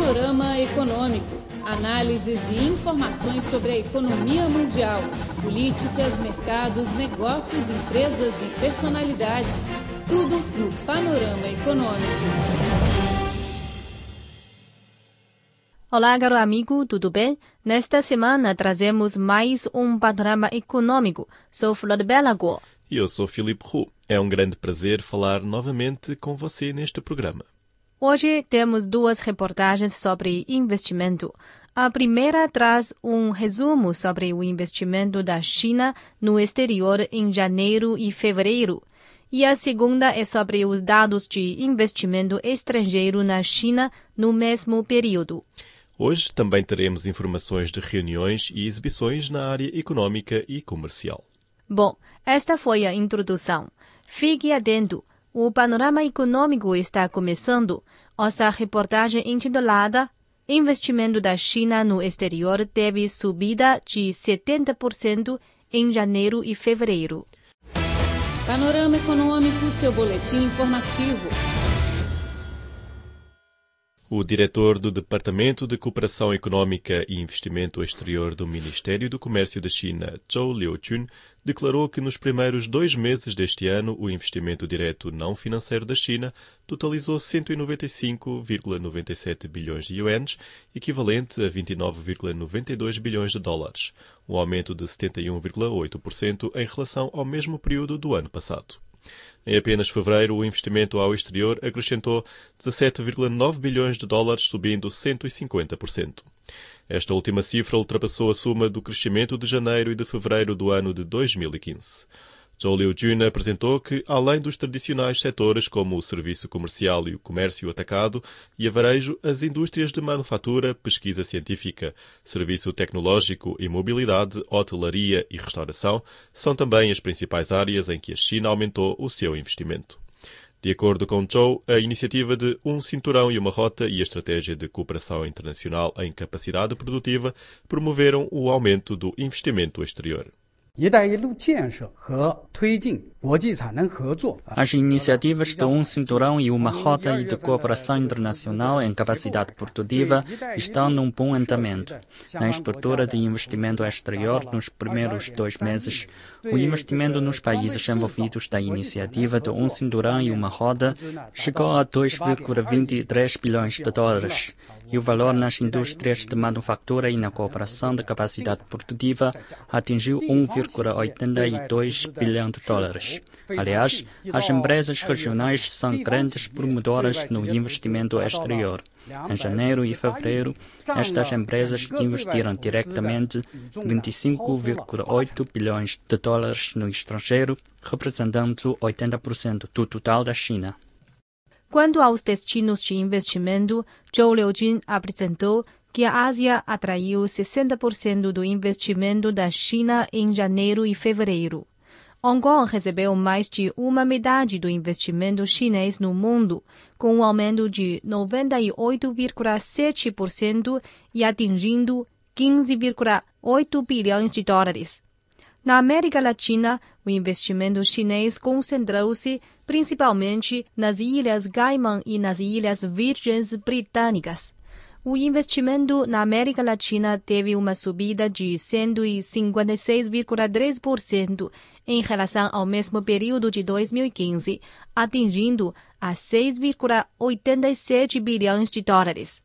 Panorama Econômico. Análises e informações sobre a economia mundial, políticas, mercados, negócios, empresas e personalidades. Tudo no Panorama Econômico. Olá, caro amigo, tudo bem? Nesta semana trazemos mais um panorama econômico. Sou Flor Belagor. E eu sou Filipe Roux. É um grande prazer falar novamente com você neste programa. Hoje temos duas reportagens sobre investimento. A primeira traz um resumo sobre o investimento da China no exterior em janeiro e fevereiro. E a segunda é sobre os dados de investimento estrangeiro na China no mesmo período. Hoje também teremos informações de reuniões e exibições na área econômica e comercial. Bom, esta foi a introdução. Fique atento. O panorama econômico está começando. Nossa reportagem intitulada Investimento da China no exterior teve subida de 70% em janeiro e fevereiro. Panorama Econômico, seu boletim informativo. O diretor do Departamento de Cooperação Econômica e Investimento Exterior do Ministério do Comércio da China, Zhou Liujun, declarou que nos primeiros dois meses deste ano o investimento direto não financeiro da China totalizou 195,97 bilhões de yuans, equivalente a 29,92 bilhões de dólares, um aumento de 71,8% em relação ao mesmo período do ano passado. Em apenas fevereiro, o investimento ao exterior acrescentou 17,9 bilhões de dólares, subindo 150%. Esta última cifra ultrapassou a soma do crescimento de janeiro e de fevereiro do ano de 2015. Zhou Liujun apresentou que, além dos tradicionais setores como o serviço comercial e o comércio atacado e a varejo, as indústrias de manufatura, pesquisa científica, serviço tecnológico e mobilidade, hotelaria e restauração são também as principais áreas em que a China aumentou o seu investimento. De acordo com Zhou, a iniciativa de Um Cinturão e uma Rota e a estratégia de cooperação internacional em capacidade produtiva promoveram o aumento do investimento exterior. As iniciativas de um cinturão e uma rota de cooperação internacional em capacidade produtiva estão num bom andamento. Na estrutura de investimento exterior, nos primeiros dois meses, o investimento nos países envolvidos da iniciativa de um cinturão e uma roda chegou a 2,23 bilhões de dólares e o valor nas indústrias de manufatura e na cooperação de capacidade produtiva atingiu 1,82 bilhão de dólares. Aliás, as empresas regionais são grandes promotoras no investimento exterior. Em janeiro e fevereiro, estas empresas investiram diretamente 25,8 bilhões de dólares no estrangeiro, representando 80% do total da China. Quanto aos destinos de investimento, Zhou Liujun apresentou que a Ásia atraiu 60% do investimento da China em janeiro e fevereiro. Hong Kong recebeu mais de uma metade do investimento chinês no mundo, com um aumento de 98,7% e atingindo 15,8 bilhões de dólares. Na América Latina, o investimento chinês concentrou-se principalmente nas Ilhas Cayman e nas Ilhas Virgens Britânicas. O investimento na América Latina teve uma subida de 156,3% em relação ao mesmo período de 2015, atingindo a 6,87 bilhões de dólares.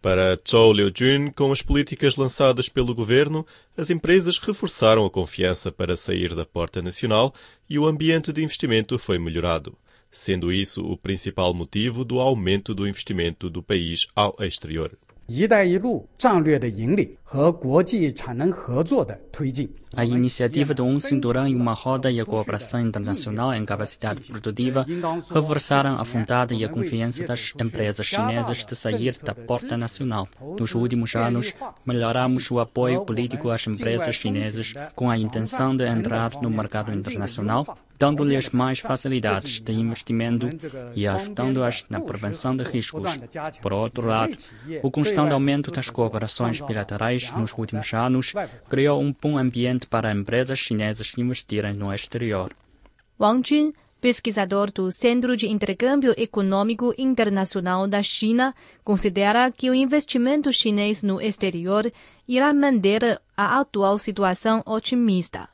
Para Zhou Liujun, com as políticas lançadas pelo governo, as empresas reforçaram a confiança para sair da porta nacional e o ambiente de investimento foi melhorado, sendo isso o principal motivo do aumento do investimento do país ao exterior. 一带一路战略的引领和国际产能合作的推进。 A iniciativa um cinturão e uma roda e a cooperação internacional em capacidade produtiva reforçaram a vontade e a confiança das empresas chinesas de sair da porta nacional. Nos últimos anos, melhoramos o apoio político às empresas chinesas com a intenção de entrar no mercado internacional, dando-lhes mais facilidades de investimento e ajudando-as na prevenção de riscos. Por outro lado, o constante aumento das cooperações bilaterais nos últimos anos criou um bom ambiente para empresas chinesas investirem no exterior. Wang Jun, pesquisador do Centro de Intercâmbio Econômico Internacional da China, considera que o investimento chinês no exterior irá manter a atual situação otimista.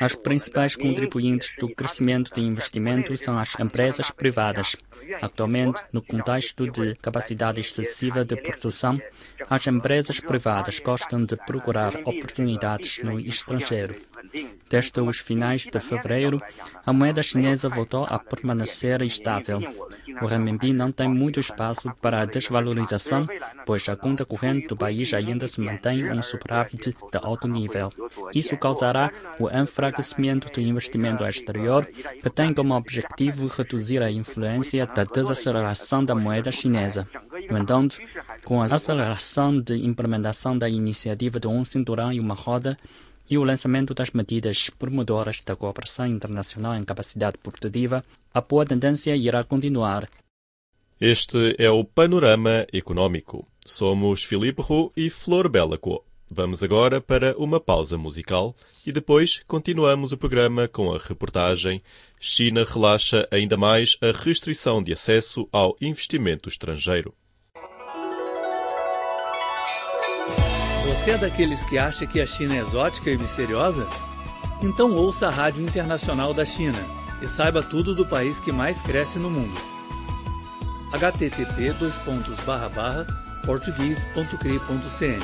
As principais contribuintes do crescimento de investimento são as empresas privadas. Atualmente, no contexto de capacidade excessiva de produção, as empresas privadas gostam de procurar oportunidades no estrangeiro. Desde os finais de fevereiro, a moeda chinesa voltou a permanecer estável. O renminbi não tem muito espaço para a desvalorização, pois a conta corrente do país ainda se mantém em superávit de alto nível. Isso causará o enfraquecimento do investimento exterior, que tem como objetivo reduzir a influência da desaceleração da moeda chinesa. No entanto, com a aceleração de implementação da iniciativa de um cinturão e uma roda, e o lançamento das medidas promotoras da cooperação internacional em capacidade produtiva, a boa tendência irá continuar. Este é o Panorama Econômico. Somos Filipe Roux e Flor Belaco. Vamos agora para uma pausa musical e depois continuamos o programa com a reportagem China relaxa ainda mais a restrição de acesso ao investimento estrangeiro. Você é daqueles que acha que a China é exótica e misteriosa? Então ouça a Rádio Internacional da China e saiba tudo do país que mais cresce no mundo. http português.cri.cn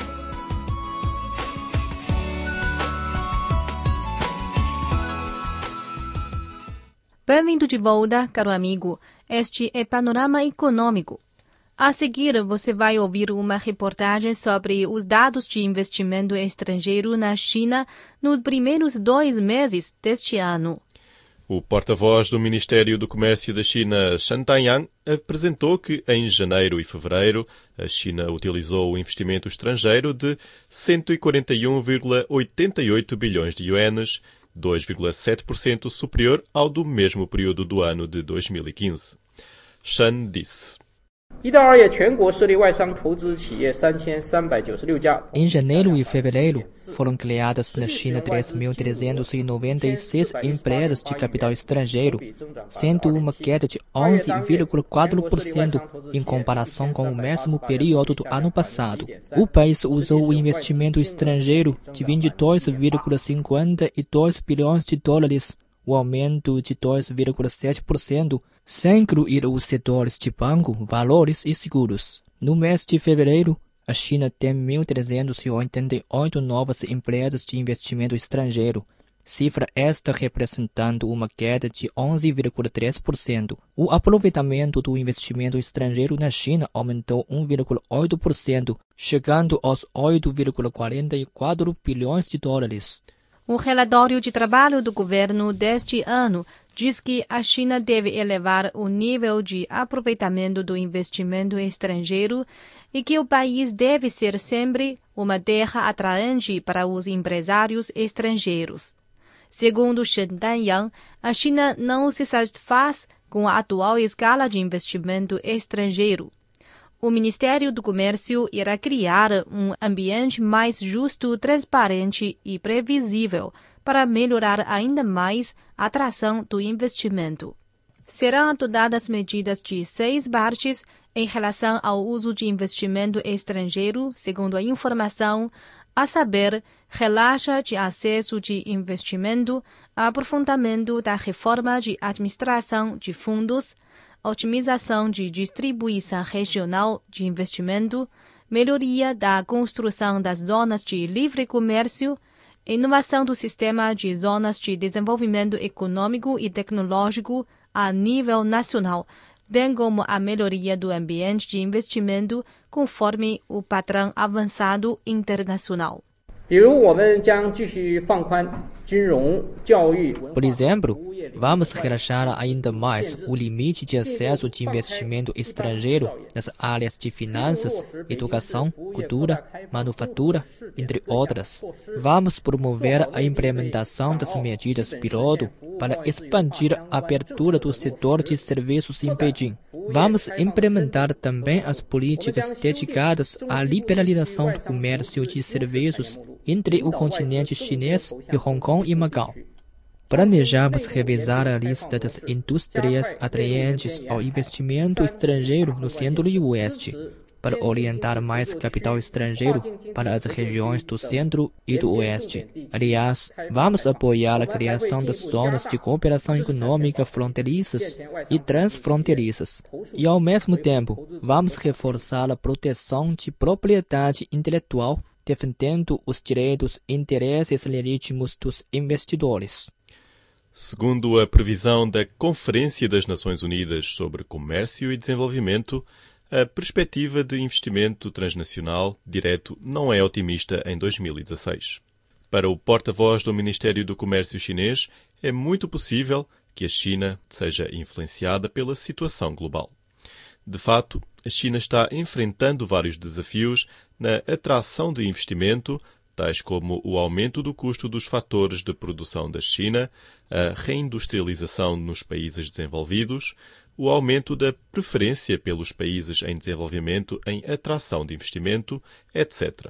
Bem-vindo de volta, caro amigo. Este é Panorama Econômico. A seguir, você vai ouvir uma reportagem sobre os dados de investimento estrangeiro na China nos primeiros dois meses deste ano. O porta-voz do Ministério do Comércio da China, Shan Taiyang, apresentou que em janeiro e fevereiro a China utilizou o investimento estrangeiro de 141,88 bilhões de yuanes, 2,7% superior ao do mesmo período do ano de 2015. Shan disse. Em janeiro e fevereiro, foram criadas na China 3.396 empresas de capital estrangeiro, sendo uma queda de 11,4% em comparação com o mesmo período do ano passado. O país usou o investimento estrangeiro de 22,52 bilhões de dólares, o aumento de 2,7% sem incluir os setores de banco, valores e seguros. No mês de fevereiro, a China tem 1.388 novas empresas de investimento estrangeiro, cifra esta representando uma queda de 11,3%. O aproveitamento do investimento estrangeiro na China aumentou 1,8%, chegando aos 8,44 bilhões de dólares. O relatório de trabalho do governo deste ano diz que a China deve elevar o nível de aproveitamento do investimento estrangeiro e que o país deve ser sempre uma terra atraente para os empresários estrangeiros. Segundo Shen Danyang, a China não se satisfaz com a atual escala de investimento estrangeiro. O Ministério do Comércio irá criar um ambiente mais justo, transparente e previsível para melhorar ainda mais a atração do investimento. Serão adotadas medidas de seis partes em relação ao uso de investimento estrangeiro, segundo a informação, a saber, relaxa de acesso de investimento, aprofundamento da reforma de administração de fundos, otimização de distribuição regional de investimento, melhoria da construção das zonas de livre comércio, inovação do sistema de zonas de desenvolvimento econômico e tecnológico a nível nacional, bem como a melhoria do ambiente de investimento conforme o padrão avançado internacional. Por exemplo, vamos relaxar ainda mais o limite de acesso de investimento estrangeiro nas áreas de finanças, educação, cultura, manufatura, entre outras. Vamos promover a implementação das medidas piloto para expandir a abertura do setor de serviços em Beijing. Vamos implementar também as políticas dedicadas à liberalização do comércio de serviços entre o continente chinês e Hong Kong e Macau. Planejamos revisar a lista das indústrias atraentes ao investimento estrangeiro no centro e oeste, para orientar mais capital estrangeiro para as regiões do centro e do oeste. Aliás, vamos apoiar a criação das zonas de cooperação econômica fronteiriças e transfronteiriças. E, ao mesmo tempo, vamos reforçar a proteção de propriedade intelectual, defendendo os direitos e interesses legítimos dos investidores. Segundo a previsão da Conferência das Nações Unidas sobre Comércio e Desenvolvimento, a perspectiva de investimento transnacional direto não é otimista em 2016. Para o porta-voz do Ministério do Comércio chinês, é muito possível que a China seja influenciada pela situação global. De fato, a China está enfrentando vários desafios na atração de investimento, tais como o aumento do custo dos fatores de produção da China, a reindustrialização nos países desenvolvidos, o aumento da preferência pelos países em desenvolvimento em atração de investimento, etc.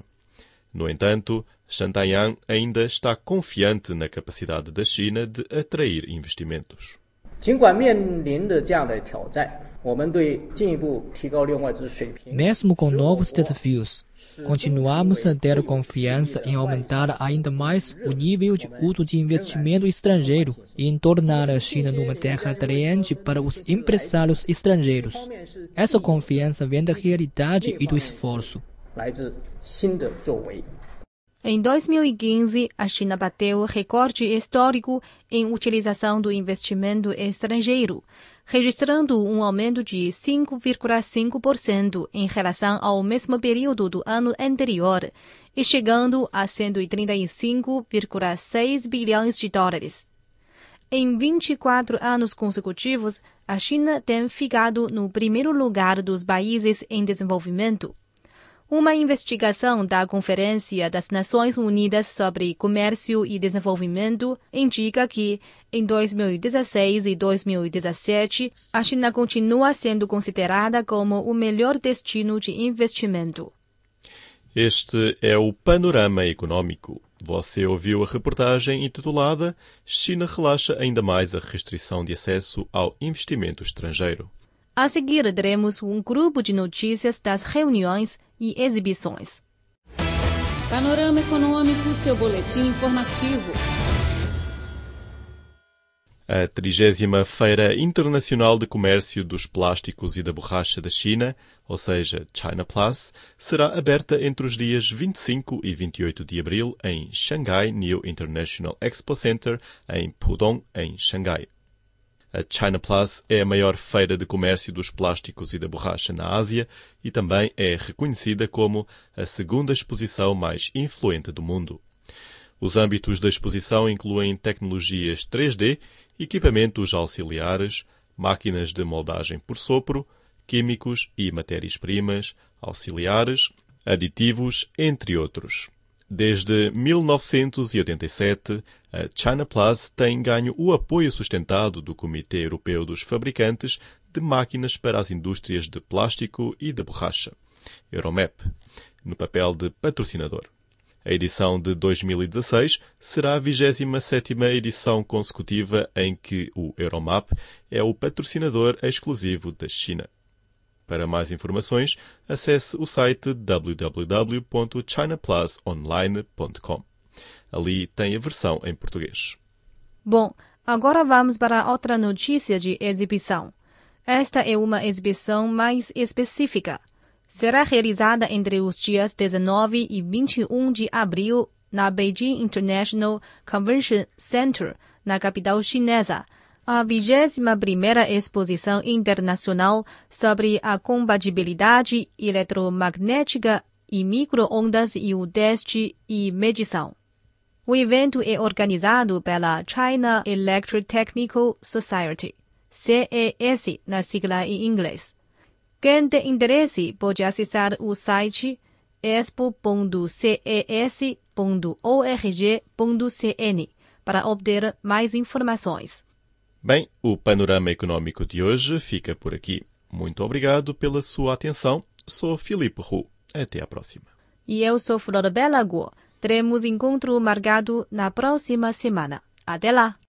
No entanto, Shantayang ainda está confiante na capacidade da China de atrair investimentos. Mesmo com novos desafios, Continuamos a ter confiança em aumentar ainda mais o nível de uso de investimento estrangeiro e em tornar a China numa terra atraente para os empresários estrangeiros. Essa confiança vem da realidade e do esforço. Em 2015, a China bateu recorde histórico em utilização do investimento estrangeiro, registrando um aumento de 5,5% em relação ao mesmo período do ano anterior e chegando a 135,6 bilhões de dólares. Em 24 anos consecutivos, a China tem ficado no primeiro lugar dos países em desenvolvimento. Uma investigação da Conferência das Nações Unidas sobre Comércio e Desenvolvimento indica que, em 2016 e 2017, a China continua sendo considerada como o melhor destino de investimento. Este é o Panorama Econômico. Você ouviu a reportagem intitulada China relaxa ainda mais a restrição de acesso ao investimento estrangeiro. A seguir, teremos um grupo de notícias das reuniões e exibições. Panorama Econômico, seu boletim informativo. A 30 Feira Internacional de Comércio dos Plásticos e da Borracha da China, ou seja, China Plus, será aberta entre os dias 25 e 28 de abril em Shanghai New International Expo Center, em Pudong, em Xangai. A China Plus é a maior feira de comércio dos plásticos e da borracha na Ásia e também é reconhecida como a segunda exposição mais influente do mundo. Os âmbitos da exposição incluem tecnologias 3D, equipamentos auxiliares, máquinas de moldagem por sopro, químicos e matérias-primas auxiliares, aditivos, entre outros. Desde 1987, a China Plus tem ganho o apoio sustentado do Comitê Europeu dos Fabricantes de Máquinas para as Indústrias de Plástico e de Borracha, Euromap, no papel de patrocinador. A edição de 2016 será a 27ª edição consecutiva em que o Euromap é o patrocinador exclusivo da China. Para mais informações, acesse o site www.chinaplusonline.com. Ali tem a versão em português. Bom, agora vamos para outra notícia de exibição. Esta é uma exibição mais específica. Será realizada entre os dias 19 e 21 de abril na Beijing International Convention Center, na capital chinesa a 21ª Exposição Internacional sobre a Compatibilidade Eletromagnética e Microondas e o Teste e Medição. O evento é organizado pela China Electrotechnical Society, CES na sigla em inglês. Quem tem interesse pode acessar o site expo.ces.org.cn para obter mais informações. Bem, o panorama econômico de hoje fica por aqui. Muito obrigado pela sua atenção. Sou Filipe Ru. Até a próxima. E eu sou Flora Bela Guo. Teremos encontro marcado na próxima semana. Até lá!